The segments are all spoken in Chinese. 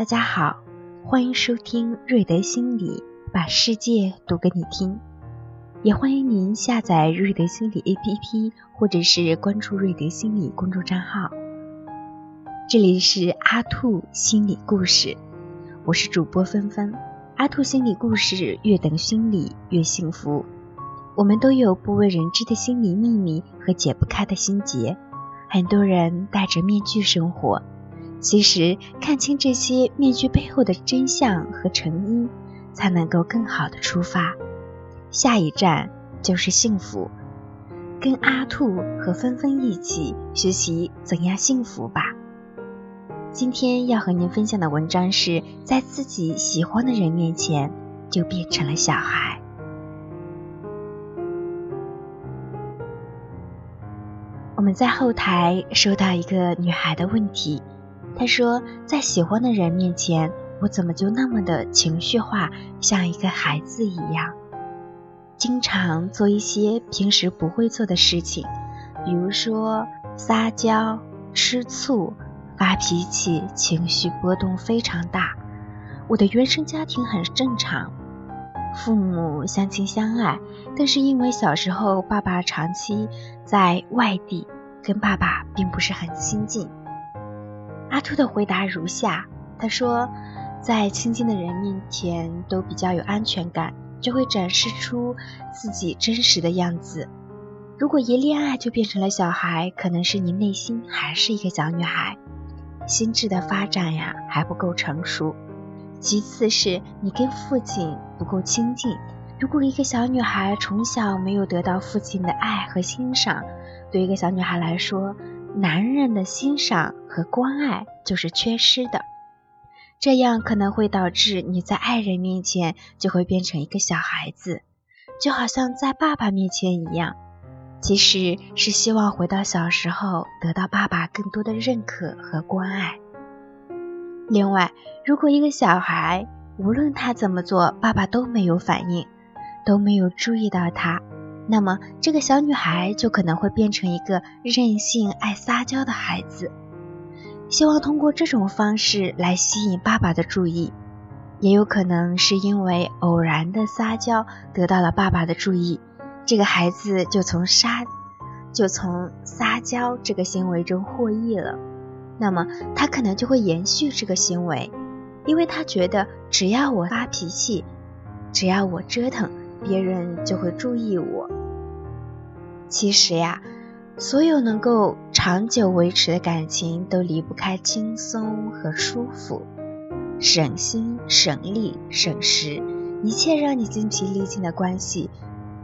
大家好，欢迎收听瑞德心理，把世界读给你听。也欢迎您下载瑞德心理 APP，或者是关注瑞德心理公众账号。这里是阿兔心理故事，我是主播芬芬。阿兔心理故事，越等心理越幸福。我们都有不为人知的心理秘密和解不开的心结，很多人戴着面具生活。其实，看清这些面具背后的真相和成因，才能够更好的出发。下一站就是幸福，跟阿兔和芬芬一起学习怎样幸福吧。今天要和您分享的文章是在自己喜欢的人面前就变成了小孩。我们在后台收到一个女孩的问题。他说，在喜欢的人面前，我怎么就那么的情绪化，像一个孩子一样，经常做一些平时不会做的事情，比如说撒娇、吃醋、发脾气，情绪波动非常大。我的原生家庭很正常，父母相亲相爱，但是因为小时候爸爸长期在外地，跟爸爸并不是很亲近。阿兔的回答如下：他说，在亲近的人面前都比较有安全感，就会展示出自己真实的样子。如果一恋爱就变成了小孩，可能是你内心还是一个小女孩，心智的发展呀还不够成熟。其次是你跟父亲不够亲近。如果一个小女孩从小没有得到父亲的爱和欣赏，对一个小女孩来说，男人的欣赏和关爱就是缺失的，这样可能会导致你在爱人面前就会变成一个小孩子，就好像在爸爸面前一样，其实是希望回到小时候，得到爸爸更多的认可和关爱。另外，如果一个小孩无论他怎么做，爸爸都没有反应，都没有注意到他。那么，这个小女孩就可能会变成一个任性、爱撒娇的孩子，希望通过这种方式来吸引爸爸的注意，也有可能是因为偶然的撒娇得到了爸爸的注意，这个孩子就从撒就从撒娇这个行为中获益了，那么他可能就会延续这个行为，因为他觉得只要我发脾气，只要我折腾，别人就会注意我。其实呀，所有能够长久维持的感情都离不开轻松和舒服，省心、省力、省时，一切让你精疲力尽的关系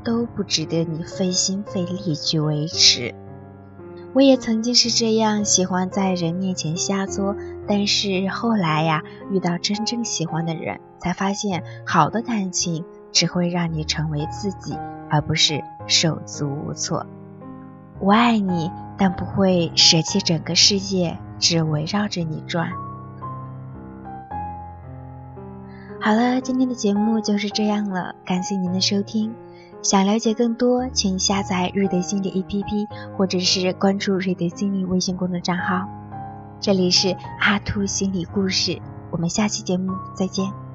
都不值得你费心费力去维持。我也曾经是这样，喜欢在人面前瞎作，但是后来呀，遇到真正喜欢的人，才发现好的感情只会让你成为自己，而不是。手足无措。我爱你，但不会舍弃整个世界，只围绕着你转。好了，今天的节目就是这样了，感谢您的收听。想了解更多，请下载瑞德心理 APP，或者是关注瑞德心理微信公众账号。这里是阿兔心理故事，我们下期节目再见。